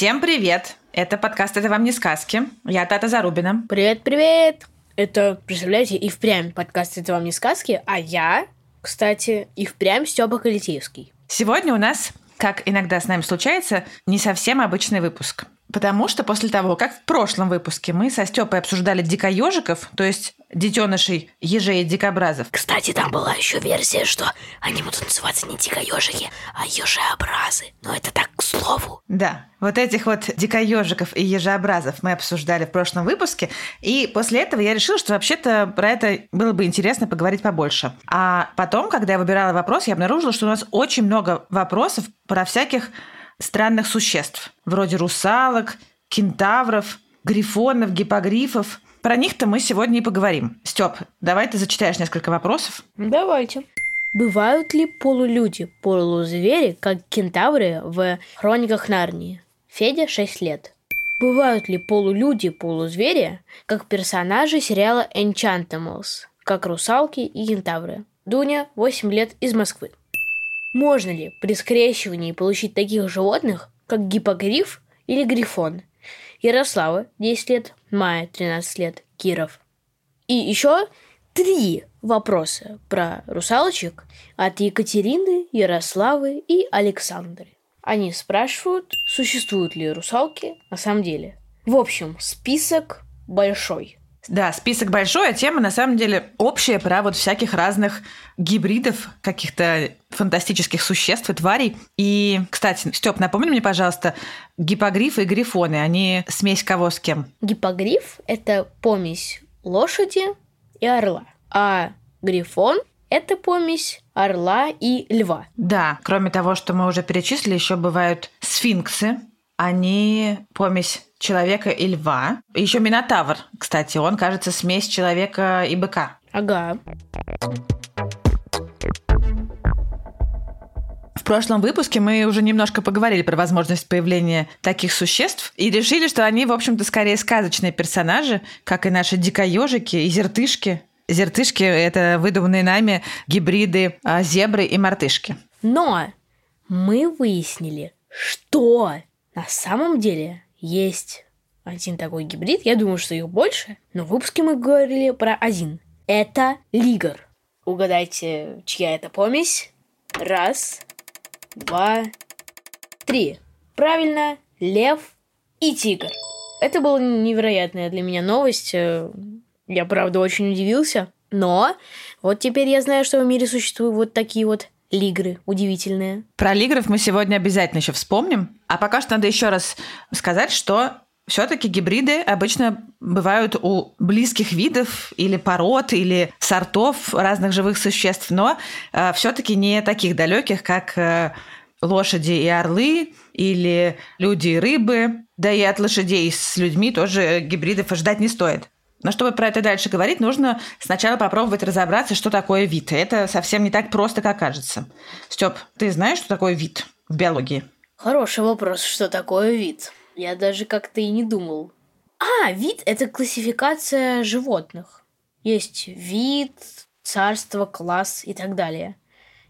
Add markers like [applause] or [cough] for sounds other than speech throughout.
Всем привет! Это подкаст «Это вам не сказки». Я Тата Зарубина. Привет-привет! Это, представляете, и впрямь подкаст «Это вам не сказки», а я, кстати, и впрямь Степа Калитеевский. Сегодня у нас, как иногда с нами случается, не совсем обычный выпуск. Потому что после того, как в прошлом выпуске мы со Степой обсуждали дикоежиков, то есть детенышей ежей и дикобразов, Кстати, там была еще версия, что они будут называться не дикоежики, а ежеобразы. Но это так к слову. Да, вот этих вот дикоежиков и ежеобразов мы обсуждали в прошлом выпуске, и после этого я решила, что вообще-то про это было бы интересно поговорить побольше. А потом, когда я выбирала вопрос, я обнаружила, что у нас очень много вопросов про всяких странных существ, вроде русалок, кентавров, грифонов, гипогрифов. Про них-то мы сегодня и поговорим. Степ, давай ты зачитаешь несколько вопросов. Давайте. Бывают ли полулюди, полузвери, как кентавры в Хрониках Нарнии? Федя 6 лет. Бывают ли полулюди, полузвери, как персонажи сериала Enchantimals, как русалки и кентавры? Дуня, 8 лет, из Москвы. Можно ли при скрещивании получить таких животных, как гипогриф или грифон? Ярослава, 10 лет, Майя, 13 лет, Киров. И еще три вопроса про русалочек от Екатерины, Ярославы и Александры. Они спрашивают, существуют ли русалки на самом деле. В общем, список большой. Да, список большой, а тема на самом деле общая про вот всяких разных гибридов, каких-то фантастических существ и тварей. И, кстати, Степ, напомни мне, пожалуйста, гипогрифы и грифоны, они смесь кого с кем? Гипогриф – это помесь лошади и орла, а грифон – это помесь орла и льва. Да, кроме того, что мы уже перечислили, еще бывают сфинксы. Они помесь человека и льва. Еще Минотавр, кстати, он, кажется, смесь человека и быка. Ага. В прошлом выпуске мы уже немножко поговорили про возможность появления таких существ и решили, что они, в общем-то, скорее сказочные персонажи, как и наши дикоежики и зертышки. Зертышки – это выдуманные нами гибриды а, зебры и мартышки. Но мы выяснили, что на самом деле есть один такой гибрид. Я думаю, что их больше, но в выпуске мы говорили про один. Это лигр. Угадайте, чья это помесь? Раз, два, три. Правильно, лев и тигр. Это была невероятная для меня новость. Э, Я, правда, очень удивился. Но вот теперь я знаю, что в мире существуют вот такие вот лигры удивительные. Про лигров мы сегодня обязательно еще вспомним. А пока что надо еще раз сказать, что все-таки гибриды обычно бывают у близких видов или пород, или сортов разных живых существ, но все-таки не таких далеких, как э, лошади и орлы, или люди и рыбы. Да и от лошадей с людьми тоже гибридов ожидать не стоит. Но чтобы про это дальше говорить, нужно сначала попробовать разобраться, что такое вид. Это совсем не так просто, как кажется. Степ, ты знаешь, что такое вид в биологии? Хороший вопрос, что такое вид. Я даже как-то и не думал. А, вид – это классификация животных. Есть вид, царство, класс и так далее.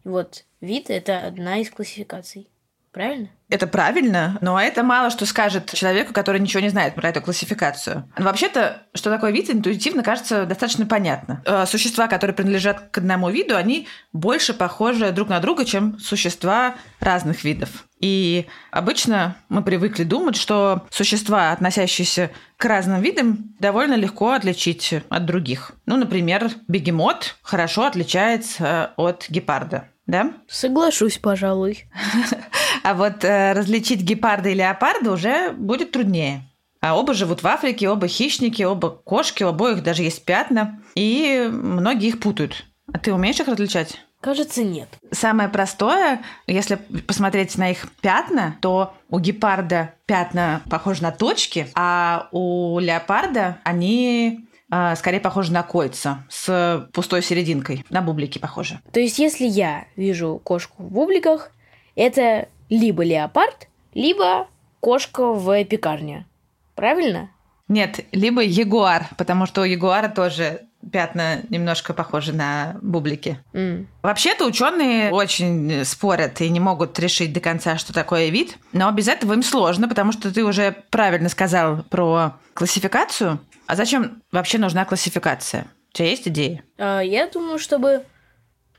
И вот вид – это одна из классификаций. Правильно? Это правильно, но это мало что скажет человеку, который ничего не знает про эту классификацию. Вообще-то, что такое вид, интуитивно кажется достаточно понятно. Э, Существа, которые принадлежат к одному виду, они больше похожи друг на друга, чем существа разных видов. И обычно мы привыкли думать, что существа, относящиеся к разным видам, довольно легко отличить от других. Ну, например, бегемот хорошо отличается от гепарда. Да? Соглашусь, пожалуй. [laughs] [laughs] А вот э, различить гепарда и леопарда уже будет труднее. А оба живут в Африке, оба хищники, оба кошки, у обоих даже есть пятна. И многие их путают. А ты умеешь их различать? Кажется, нет. Самое простое, если посмотреть на их пятна, то у гепарда пятна похожи на точки, а у леопарда они а, скорее похожи на кольца с пустой серединкой, на бублики похожи. То есть, если я вижу кошку в бубликах, это либо леопард, либо кошка в пекарне. Правильно? Нет, либо ягуар, потому что у ягуара тоже пятна немножко похожи на бублики. М. Вообще-то ученые очень спорят и не могут решить до конца, что такое вид, но без этого им сложно, потому что ты уже правильно сказал про классификацию. А зачем вообще нужна классификация? У тебя есть идеи? А, я думаю, чтобы...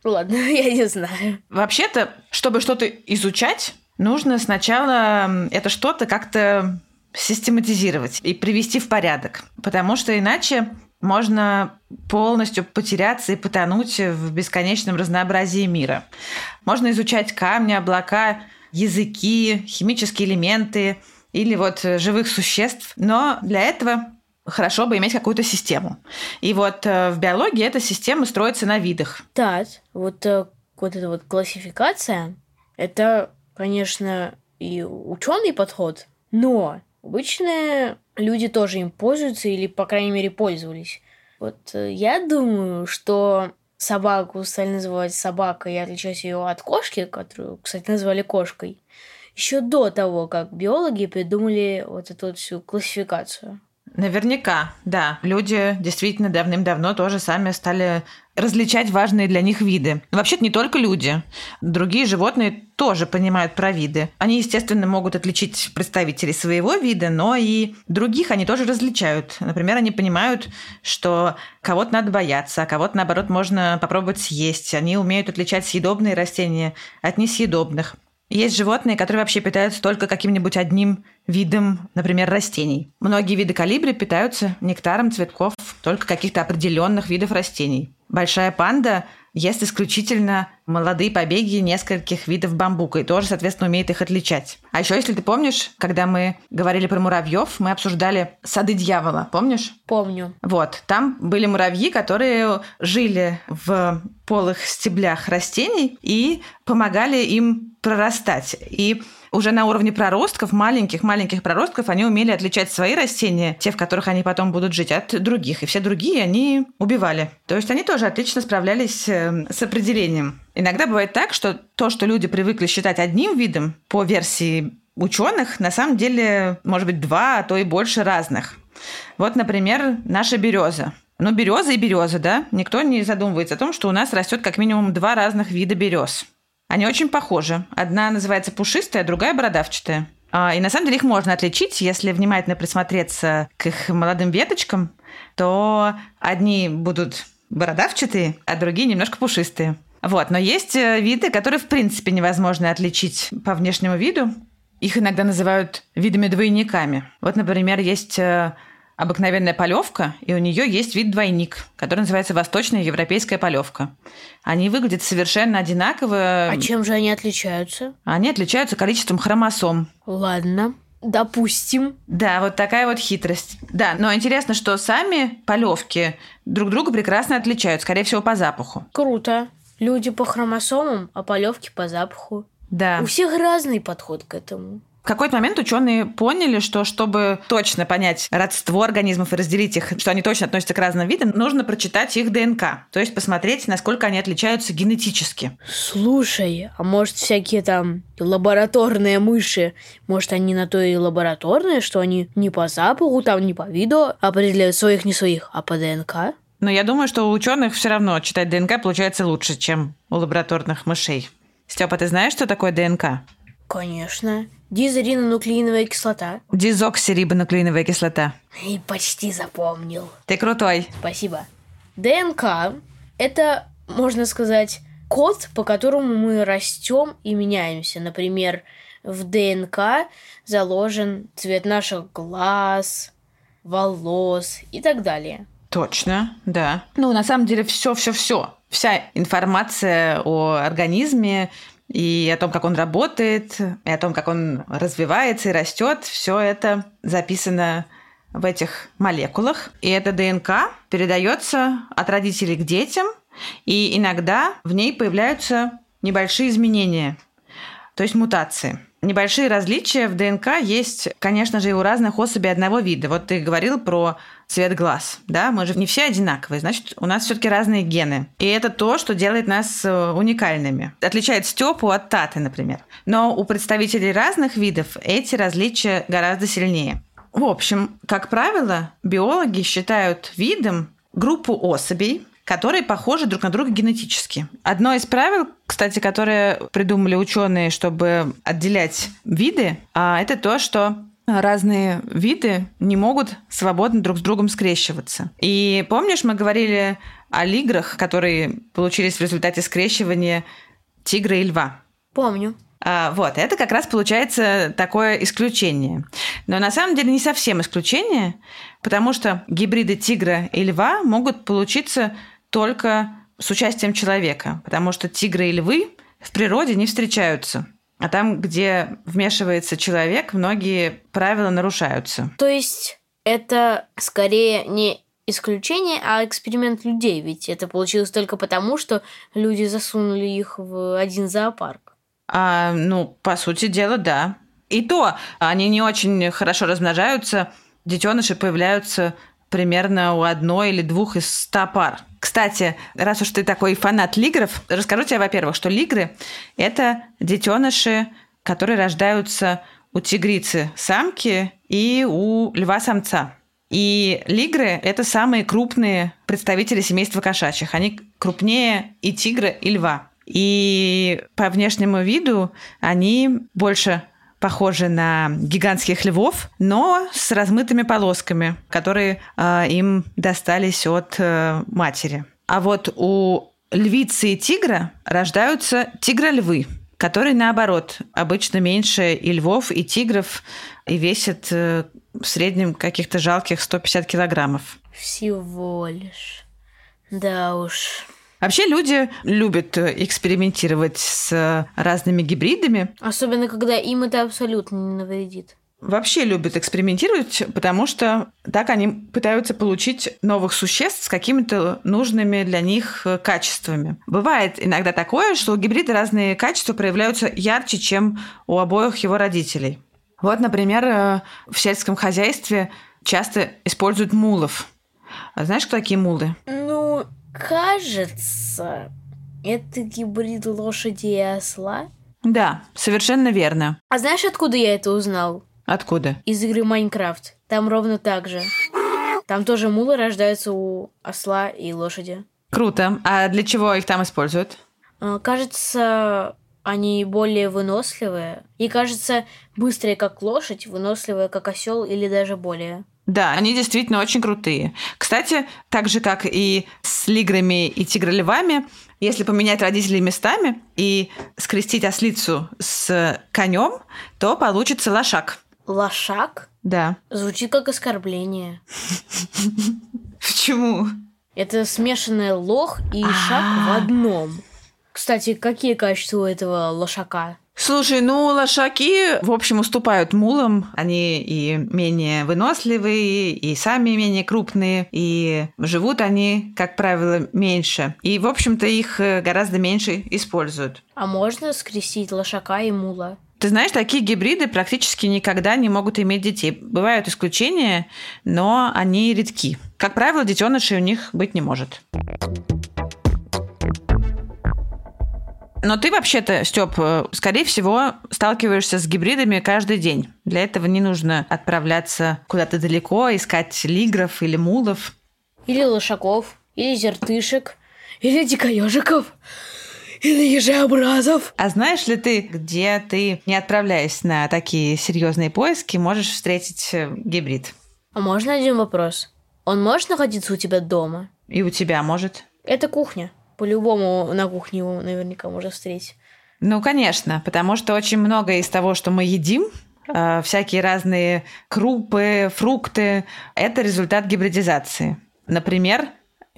Ну ладно, [laughs] я не знаю. Вообще-то, чтобы что-то изучать, нужно сначала это что-то как-то систематизировать и привести в порядок. Потому что иначе можно полностью потеряться и потонуть в бесконечном разнообразии мира. Можно изучать камни, облака, языки, химические элементы или вот живых существ, но для этого хорошо бы иметь какую-то систему. И вот э, в биологии эта система строится на видах. Так, вот, э, вот эта вот классификация, это, конечно, и ученый подход, но обычно люди тоже им пользуются или, по крайней мере, пользовались. Вот э, я думаю, что собаку стали называть собакой и отличать ее от кошки, которую, кстати, назвали кошкой, еще до того, как биологи придумали вот эту вот всю классификацию. Наверняка, да. Люди действительно давным-давно тоже сами стали различать важные для них виды. Вообще-то не только люди. Другие животные тоже понимают про виды. Они, естественно, могут отличить представителей своего вида, но и других они тоже различают. Например, они понимают, что кого-то надо бояться, а кого-то, наоборот, можно попробовать съесть. Они умеют отличать съедобные растения от несъедобных. Есть животные, которые вообще питаются только каким-нибудь одним видом, например, растений. Многие виды калибри питаются нектаром цветков только каких-то определенных видов растений. Большая панда ест исключительно молодые побеги нескольких видов бамбука и тоже, соответственно, умеет их отличать. А еще, если ты помнишь, когда мы говорили про муравьев, мы обсуждали сады дьявола, помнишь? Помню. Вот, там были муравьи, которые жили в полых стеблях растений и помогали им прорастать. И уже на уровне проростков, маленьких-маленьких проростков, они умели отличать свои растения, те, в которых они потом будут жить, от других. И все другие они убивали. То есть они тоже отлично справлялись э, с определением. Иногда бывает так, что то, что люди привыкли считать одним видом, по версии ученых, на самом деле может быть два, а то и больше разных. Вот, например, наша береза. Ну, береза и береза, да? Никто не задумывается о том, что у нас растет как минимум два разных вида берез. Они очень похожи. Одна называется пушистая, другая бородавчатая. А, И на самом деле их можно отличить, если внимательно присмотреться к их молодым веточкам, то одни будут бородавчатые, а другие немножко пушистые. Вот, но есть э, виды, которые в принципе невозможно отличить по внешнему виду. Их иногда называют видами-двойниками. Вот, например, есть э, обыкновенная полевка, и у нее есть вид двойник, который называется восточная европейская полевка. Они выглядят совершенно одинаково. А чем же они отличаются? Они отличаются количеством хромосом. Ладно, допустим. Да, вот такая вот хитрость. Да, но интересно, что сами полевки друг друга прекрасно отличают, скорее всего, по запаху. Круто. Люди по хромосомам, а полевки по запаху. Да. У всех разный подход к этому. В какой-то момент ученые поняли, что чтобы точно понять родство организмов и разделить их, что они точно относятся к разным видам, нужно прочитать их ДНК. То есть посмотреть, насколько они отличаются генетически. Слушай, а может всякие там лабораторные мыши, может они на то и лабораторные, что они не по запаху, там не по виду определяют своих, не своих, а по ДНК? Но я думаю, что у ученых все равно читать ДНК получается лучше, чем у лабораторных мышей. Степа, ты знаешь, что такое ДНК? Конечно. Дизоринонуклеиновая кислота. Дезоксирибонуклеиновая кислота. И почти запомнил. Ты крутой. Спасибо. ДНК – это, можно сказать, код, по которому мы растем и меняемся. Например, в ДНК заложен цвет наших глаз, волос и так далее. Точно, да. Ну, на самом деле, все-все-все. Вся информация о организме и о том, как он работает, и о том, как он развивается и растет, все это записано в этих молекулах. И эта ДНК передается от родителей к детям и иногда в ней появляются небольшие изменения, то есть мутации. Небольшие различия в ДНК есть, конечно же, и у разных особей одного вида. Вот ты говорил про цвет глаз, да, мы же не все одинаковые, значит, у нас все-таки разные гены. И это то, что делает нас э, уникальными. Отличает Степу от Таты, например. Но у представителей разных видов эти различия гораздо сильнее. В общем, как правило, биологи считают видом группу особей, которые похожи друг на друга генетически. Одно из правил, кстати, которые придумали ученые, чтобы отделять виды, а, это то, что разные виды не могут свободно друг с другом скрещиваться. И помнишь, мы говорили о лиграх, которые получились в результате скрещивания тигра и льва? Помню. А, вот, это как раз получается такое исключение. Но на самом деле не совсем исключение, потому что гибриды тигра и льва могут получиться только с участием человека, потому что тигры и львы в природе не встречаются. А там, где вмешивается человек, многие правила нарушаются. То есть это скорее не исключение, а эксперимент людей, ведь это получилось только потому, что люди засунули их в один зоопарк. А, ну, по сути дела, да. И то они не очень хорошо размножаются, детеныши появляются примерно у одной или двух из ста пар. Кстати, раз уж ты такой фанат лигров, расскажу тебе, во-первых, что лигры – это детеныши, которые рождаются у тигрицы самки и у льва самца. И лигры – это самые крупные представители семейства кошачьих. Они крупнее и тигра, и льва. И по внешнему виду они больше похожи на гигантских львов, но с размытыми полосками, которые э, им достались от э, матери. А вот у львицы и тигра рождаются тигрольвы, которые, наоборот, обычно меньше и львов, и тигров, и весят э, в среднем каких-то жалких 150 килограммов. Всего лишь. Да уж. Вообще люди любят э, экспериментировать с э, разными гибридами. Особенно, когда им это абсолютно не навредит. Вообще любят экспериментировать, потому что так они пытаются получить новых существ с какими-то нужными для них э, качествами. Бывает иногда такое, что у гибрида разные качества проявляются ярче, чем у обоих его родителей. Вот, например, в сельском хозяйстве часто используют мулов. А знаешь, кто такие мулы? Ну, Кажется, это гибрид лошади и осла. Да, совершенно верно. А знаешь, откуда я это узнал? Откуда? Из игры Майнкрафт. Там ровно так же. Там тоже мулы рождаются у осла и лошади. Круто. А для чего их там используют? А, кажется, они более выносливые. И кажется, быстрые, как лошадь, выносливые, как осел или даже более. Да, они действительно очень крутые. Кстати, так же, как и с лиграми и тигролевами, если поменять родителей местами и скрестить ослицу с конем, то получится лошак. Лошак? Да. Звучит как оскорбление. [laughs] Почему? Это смешанное лох и шаг в одном. Кстати, какие качества у этого лошака? Слушай, ну лошаки, в общем, уступают мулам. Они и менее выносливые, и сами менее крупные, и живут они, как правило, меньше. И, в общем-то, их э, гораздо меньше используют. А можно скрестить лошака и мула? Ты знаешь, такие гибриды практически никогда не могут иметь детей. Бывают исключения, но они редки. Как правило, детенышей у них быть не может. Но ты вообще-то, Степ, э, скорее всего, сталкиваешься с гибридами каждый день. Для этого не нужно отправляться куда-то далеко, искать лигров или мулов. Или лошаков, или зертышек, или дикоежиков, или ежеобразов. А знаешь ли ты, где ты, не отправляясь на такие серьезные поиски, можешь встретить э, гибрид? А можно один вопрос? Он может находиться у тебя дома? И у тебя может? Это кухня по-любому на кухне его наверняка можно встретить. Ну, конечно, потому что очень многое из того, что мы едим, э, всякие разные крупы, фрукты, это результат гибридизации. Например,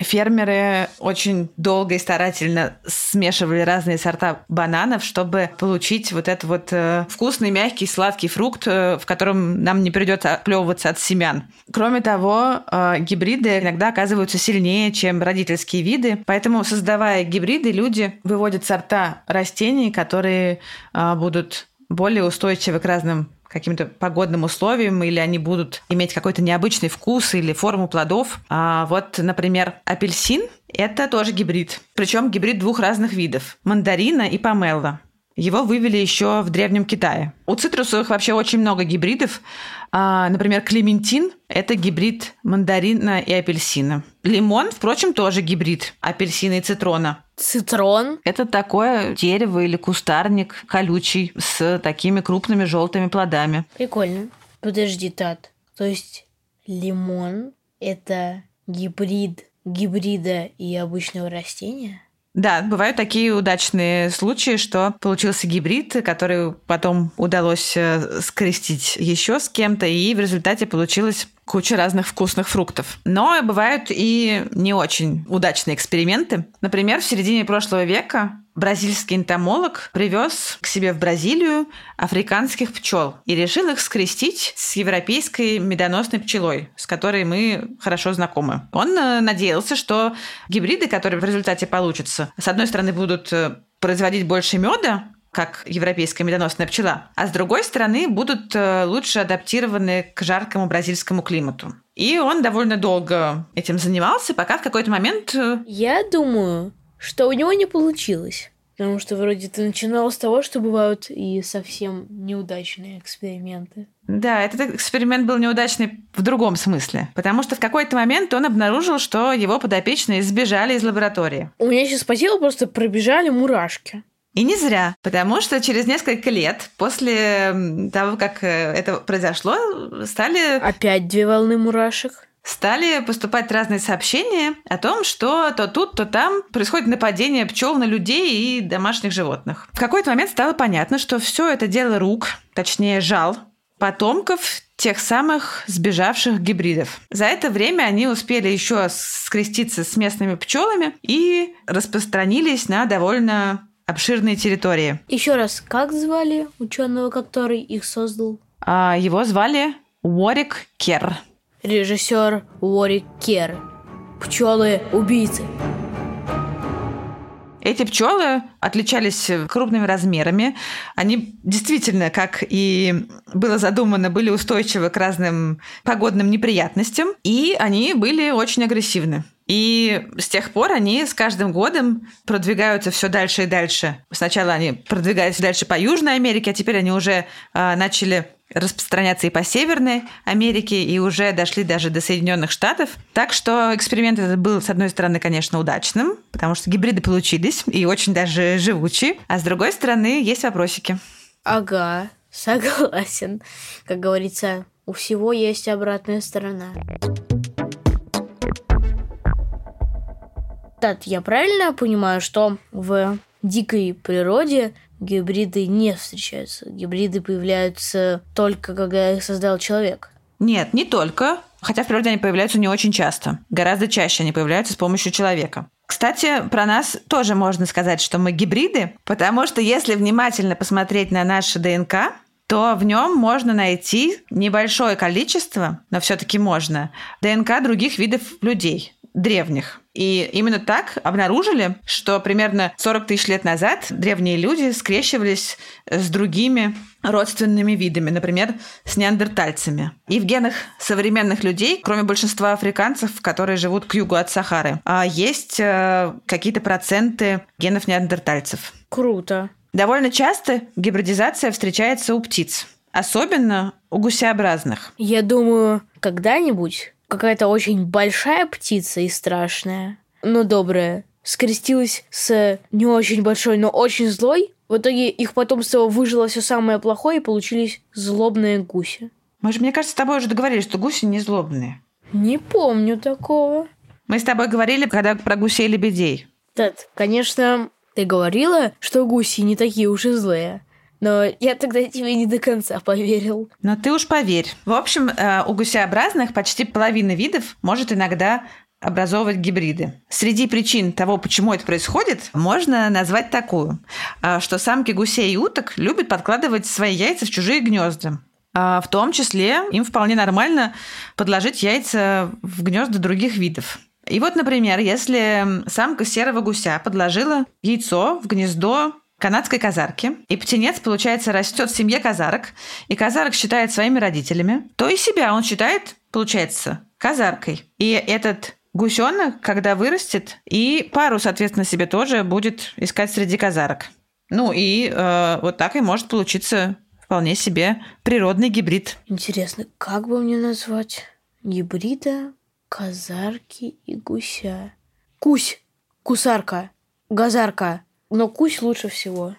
фермеры очень долго и старательно смешивали разные сорта бананов, чтобы получить вот этот вот э, вкусный, мягкий, сладкий фрукт, э, в котором нам не придется отплевываться от семян. Кроме того, э, гибриды иногда оказываются сильнее, чем родительские виды, поэтому создавая гибриды, люди выводят сорта растений, которые будут более устойчивы к разным каким-то погодным условиям, или они будут иметь какой-то необычный вкус или форму плодов. А вот, например, апельсин – это тоже гибрид. Причем гибрид двух разных видов – мандарина и помело. Его вывели еще в Древнем Китае. У цитрусовых вообще очень много гибридов. А, например, клементин – это гибрид мандарина и апельсина. Лимон, впрочем, тоже гибрид апельсина и цитрона. Цитрон. Это такое дерево или кустарник колючий с такими крупными желтыми плодами. Прикольно. Подожди, Тат. То есть лимон – это гибрид гибрида и обычного растения? Да, бывают такие удачные случаи, что получился гибрид, который потом удалось э, скрестить еще с кем-то, и в результате получилась куча разных вкусных фруктов. Но бывают и не очень удачные эксперименты. Например, в середине прошлого века бразильский энтомолог привез к себе в Бразилию африканских пчел и решил их скрестить с европейской медоносной пчелой, с которой мы хорошо знакомы. Он э, надеялся, что гибриды, которые в результате получатся, с одной стороны будут э, производить больше меда, как европейская медоносная пчела, а с другой стороны будут э, лучше адаптированы к жаркому бразильскому климату. И он довольно долго этим занимался, пока в какой-то момент... Я думаю, что у него не получилось. Потому что вроде ты начинал с того, что бывают и совсем неудачные эксперименты. Да, этот эксперимент был неудачный в другом смысле. Потому что в какой-то момент он обнаружил, что его подопечные сбежали из лаборатории. У меня сейчас по телу просто пробежали мурашки. И не зря, потому что через несколько лет после того, как э, это произошло, стали... Опять две волны мурашек стали поступать разные сообщения о том, что то тут, то там происходит нападение пчел на людей и домашних животных. В какой-то момент стало понятно, что все это дело рук, точнее жал, потомков тех самых сбежавших гибридов. За это время они успели еще скреститься с местными пчелами и распространились на довольно обширные территории. Еще раз, как звали ученого, который их создал? А, его звали Уорик Керр режиссер Уорик Кер. Пчелы-убийцы. Эти пчелы отличались крупными размерами. Они действительно, как и было задумано, были устойчивы к разным погодным неприятностям, и они были очень агрессивны. И с тех пор они с каждым годом продвигаются все дальше и дальше. Сначала они продвигались дальше по Южной Америке, а теперь они уже э, начали распространяться и по Северной Америке, и уже дошли даже до Соединенных Штатов. Так что эксперимент этот был, с одной стороны, конечно, удачным, потому что гибриды получились и очень даже живучие, а с другой стороны, есть вопросики. Ага, согласен. Как говорится, у всего есть обратная сторона. Тат, я правильно понимаю, что в дикой природе гибриды не встречаются. Гибриды появляются только, когда их создал человек. Нет, не только. Хотя в природе они появляются не очень часто. Гораздо чаще они появляются с помощью человека. Кстати, про нас тоже можно сказать, что мы гибриды, потому что если внимательно посмотреть на наше ДНК, то в нем можно найти небольшое количество, но все-таки можно, ДНК других видов людей древних. И именно так обнаружили, что примерно 40 тысяч лет назад древние люди скрещивались с другими родственными видами, например, с неандертальцами. И в генах современных людей, кроме большинства африканцев, которые живут к югу от Сахары, а есть э, какие-то проценты генов неандертальцев. Круто. Довольно часто гибридизация встречается у птиц, особенно у гусеобразных. Я думаю, когда-нибудь какая-то очень большая птица и страшная, но добрая, скрестилась с не очень большой, но очень злой. В итоге их потомство выжило все самое плохое, и получились злобные гуси. Мы же, мне кажется, с тобой уже договорились, что гуси не злобные. Не помню такого. Мы с тобой говорили, когда про гусей и лебедей. Да, конечно, ты говорила, что гуси не такие уж и злые. Но я тогда тебе не до конца поверил. Но ты уж поверь. В общем, э, у гусеобразных почти половина видов может иногда образовывать гибриды. Среди причин того, почему это происходит, можно назвать такую, а, что самки гусей и уток любят подкладывать свои яйца в чужие гнезда. А, В том числе им вполне нормально подложить яйца в гнезда других видов. И вот, например, если самка серого гуся подложила яйцо в гнездо канадской казарки, и птенец, получается, растет в семье казарок, и казарок считает своими родителями, то и себя он считает, получается, казаркой. И этот гусенок, когда вырастет, и пару, соответственно, себе тоже будет искать среди казарок. Ну и э, вот так и может получиться вполне себе природный гибрид. Интересно, как бы мне назвать гибрида казарки и гуся? Кусь, кусарка, газарка. Но кусь лучше всего.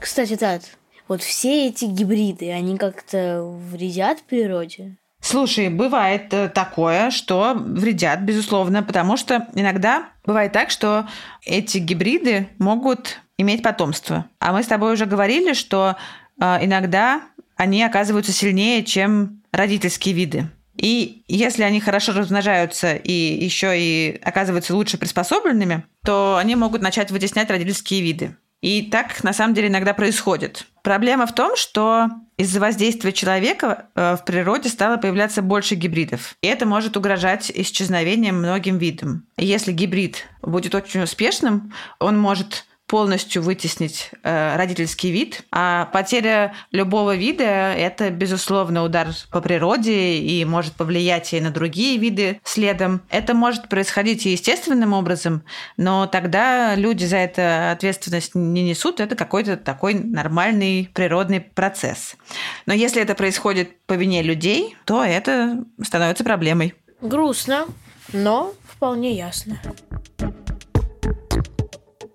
Кстати, Тат, вот все эти гибриды, они как-то вредят природе? Слушай, бывает э, такое, что вредят, безусловно, потому что иногда бывает так, что эти гибриды могут иметь потомство. А мы с тобой уже говорили, что э, иногда они оказываются сильнее, чем родительские виды. И если они хорошо размножаются и еще и оказываются лучше приспособленными, то они могут начать вытеснять родительские виды. И так на самом деле иногда происходит. Проблема в том, что из-за воздействия человека э, в природе стало появляться больше гибридов. И это может угрожать исчезновением многим видам. Если гибрид будет очень успешным, он может полностью вытеснить э, родительский вид. А потеря любого вида – это, безусловно, удар по природе и может повлиять и на другие виды следом. Это может происходить и естественным образом, но тогда люди за это ответственность не несут. Это какой-то такой нормальный природный процесс. Но если это происходит по вине людей, то это становится проблемой. Грустно, но вполне ясно.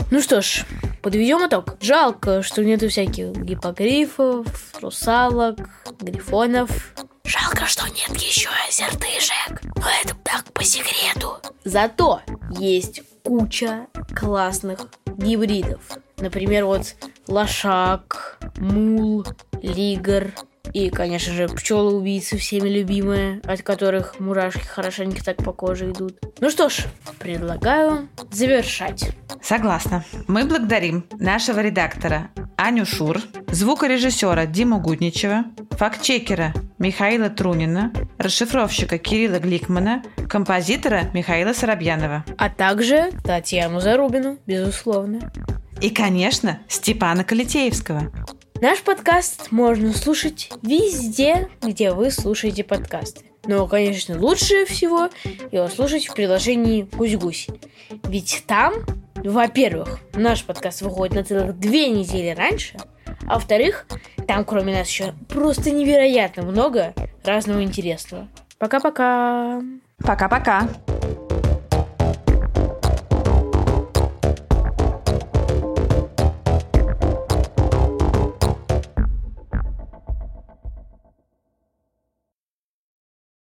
Ну что ж, подведем итог. Жалко, что нету всяких гипогрифов, русалок, грифонов. Жалко, что нет еще озердышек. Но это так по секрету. Зато есть куча классных гибридов. Например, вот лошак, мул, лигр, и, конечно же, пчелы-убийцы всеми любимые, от которых мурашки хорошенько так по коже идут. Ну что ж, предлагаю завершать. Согласна. Мы благодарим нашего редактора Аню Шур, звукорежиссера Диму Гудничева, фактчекера Михаила Трунина, расшифровщика Кирилла Гликмана, композитора Михаила Соробьянова. А также Татьяну Зарубину, безусловно. И, конечно, Степана Калитеевского. Наш подкаст можно слушать везде, где вы слушаете подкасты. Но, конечно, лучше всего его слушать в приложении «Гусь-гусь». Ведь там, во-первых, наш подкаст выходит на целых две недели раньше, а во-вторых, там кроме нас еще просто невероятно много разного интересного. Пока-пока! Пока-пока!